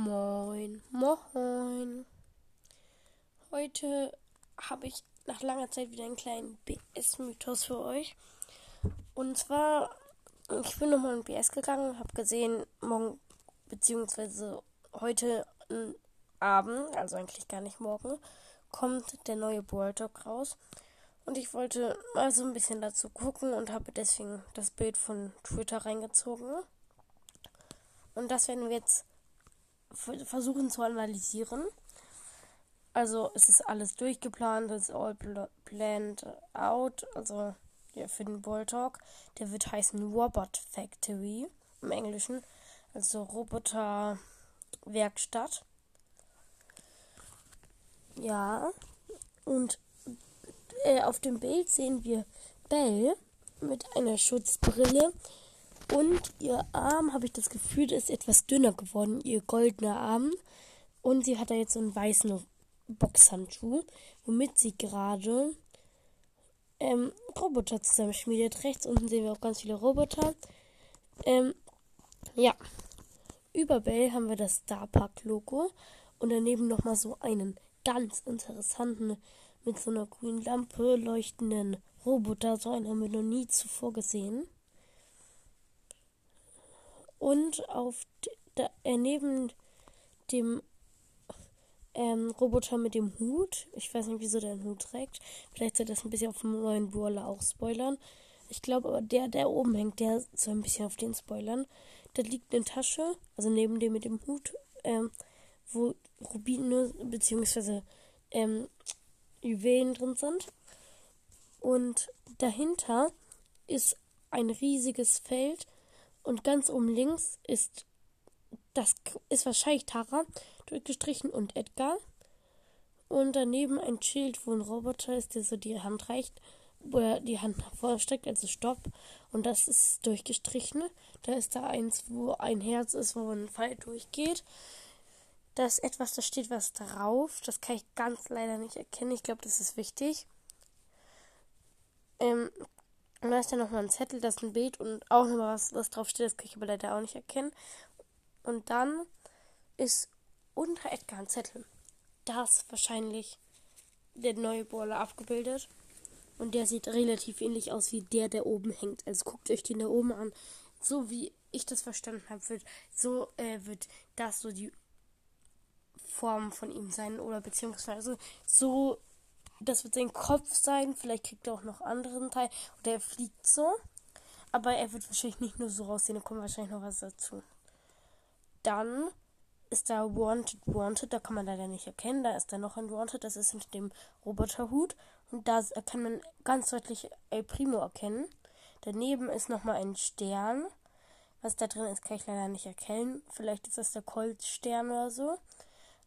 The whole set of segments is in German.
Moin, moin. Heute habe ich nach langer Zeit wieder einen kleinen BS-Mythos für euch. Und zwar, ich bin nochmal in BS gegangen, habe gesehen, morgen, beziehungsweise heute Abend, also eigentlich gar nicht morgen, kommt der neue World raus. Und ich wollte mal so ein bisschen dazu gucken und habe deswegen das Bild von Twitter reingezogen. Und das werden wir jetzt versuchen zu analysieren. Also es ist alles durchgeplant, es ist all planned out. Also ja, für den Ball Talk. Der wird heißen Robot Factory im Englischen. Also Roboter Werkstatt. Ja. Und äh, auf dem Bild sehen wir Belle mit einer Schutzbrille und ihr Arm, habe ich das Gefühl, ist etwas dünner geworden, ihr goldener Arm. Und sie hat da jetzt so einen weißen Boxhandschuh, womit sie gerade ähm, Roboter zusammenschmiedet. Rechts unten sehen wir auch ganz viele Roboter. Ähm, ja. Über Bell haben wir das Starpark-Logo und daneben nochmal so einen ganz interessanten, mit so einer grünen Lampe leuchtenden Roboter. So einen haben wir noch nie zuvor gesehen. Und auf da, äh, neben dem ähm, Roboter mit dem Hut, ich weiß nicht, wieso der einen Hut trägt. Vielleicht soll das ein bisschen auf dem neuen Brawler auch spoilern. Ich glaube aber, der, der oben hängt, der soll ein bisschen auf den spoilern. Da liegt eine Tasche, also neben dem mit dem Hut, ähm, wo Rubine bzw. Ähm, Juwelen drin sind. Und dahinter ist ein riesiges Feld und ganz oben links ist das ist wahrscheinlich Tara durchgestrichen und Edgar. Und daneben ein Schild, wo ein Roboter ist, der so die Hand reicht, wo er die Hand nach vorne steckt, also Stopp. Und das ist durchgestrichen. Da ist da eins, wo ein Herz ist, wo ein Pfeil durchgeht. Da ist etwas, da steht was drauf. Das kann ich ganz leider nicht erkennen. Ich glaube, das ist wichtig. Ähm, und da ist dann nochmal ein Zettel, das ist ein Bild und auch nochmal was, was drauf steht, das kann ich aber leider auch nicht erkennen. Und dann ist unter Edgar ein Zettel. Da ist wahrscheinlich der neue Brawler abgebildet. Und der sieht relativ ähnlich aus wie der, der oben hängt. Also guckt euch den da oben an. So wie ich das verstanden habe, wird so äh, wird das so die Form von ihm sein oder beziehungsweise so das wird sein Kopf sein. Vielleicht kriegt er auch noch anderen Teil. Oder er fliegt so. Aber er wird wahrscheinlich nicht nur so aussehen. Da kommt wahrscheinlich noch was dazu. Dann ist da Wanted Wanted. Da kann man leider nicht erkennen. Da ist da noch ein Wanted. Das ist hinter dem Roboterhut. Und da kann man ganz deutlich El Primo erkennen. Daneben ist nochmal ein Stern. Was da drin ist, kann ich leider nicht erkennen. Vielleicht ist das der Colt-Stern oder so.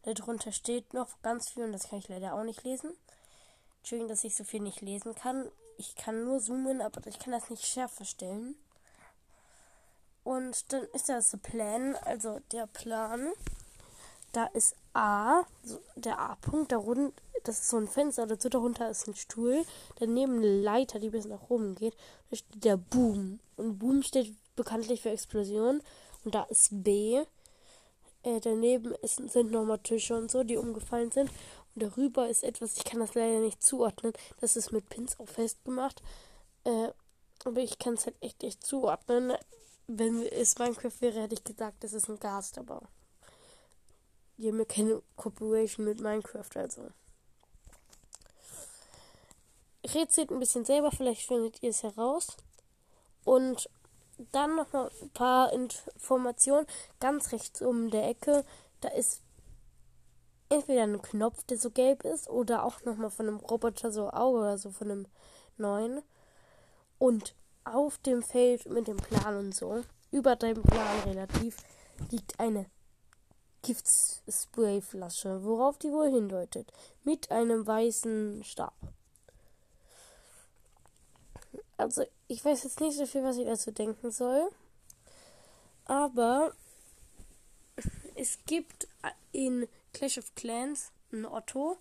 Darunter steht noch ganz viel und das kann ich leider auch nicht lesen. Entschuldigung, dass ich so viel nicht lesen kann. Ich kann nur zoomen, aber ich kann das nicht schärfer stellen. Und dann ist das Plan, also der Plan. Da ist A, der A-Punkt, das ist so ein Fenster, dazu darunter ist ein Stuhl, daneben eine Leiter, die bis nach oben geht. Da steht der Boom. Und Boom steht bekanntlich für Explosion. Und da ist B. Äh, daneben ist, sind nochmal Tische und so, die umgefallen sind. Und darüber ist etwas, ich kann das leider nicht zuordnen. Das ist mit Pins auch festgemacht. Äh, aber ich kann es halt echt nicht zuordnen. Wenn es Minecraft wäre, hätte ich gesagt, das ist ein Gast, aber die haben ja keine Cooperation mit Minecraft, also. Rätselt ein bisschen selber, vielleicht findet ihr es heraus. Und dann noch mal ein paar Informationen. Ganz rechts um der Ecke, da ist entweder ein Knopf, der so gelb ist, oder auch nochmal von einem Roboter so Auge oder so von einem neuen. Und auf dem Feld mit dem Plan und so, über dem Plan relativ, liegt eine Giftsprayflasche, worauf die wohl hindeutet, mit einem weißen Stab. Also, ich weiß jetzt nicht so viel, was ich dazu denken soll. Aber es gibt in Clash of Clans ein Otto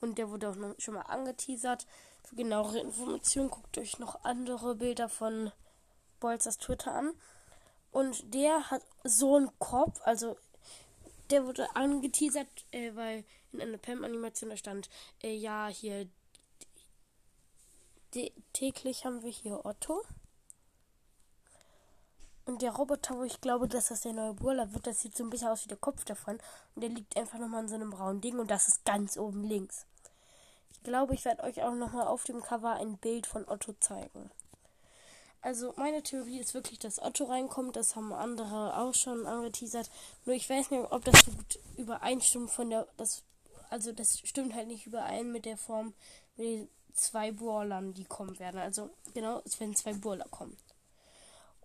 und der wurde auch noch schon mal angeteasert. Für genauere Informationen guckt euch noch andere Bilder von Bolzers Twitter an. Und der hat so einen Kopf, also der wurde angeteasert, äh, weil in einer Pam-Animation da stand, äh, ja, hier täglich haben wir hier Otto. Und der Roboter, wo ich glaube, dass das der neue Burla wird, das sieht so ein bisschen aus wie der Kopf davon. Und der liegt einfach nochmal in so einem braunen Ding und das ist ganz oben links. Ich glaube, ich werde euch auch nochmal auf dem Cover ein Bild von Otto zeigen. Also meine Theorie ist wirklich, dass Otto reinkommt. Das haben andere auch schon angeteasert. Nur ich weiß nicht, ob das so gut übereinstimmt von der. Das, also das stimmt halt nicht überein mit der Form mit den zwei Brawlern, die kommen werden. Also genau, es werden zwei Brawler kommen.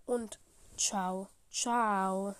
Und ciao, ciao.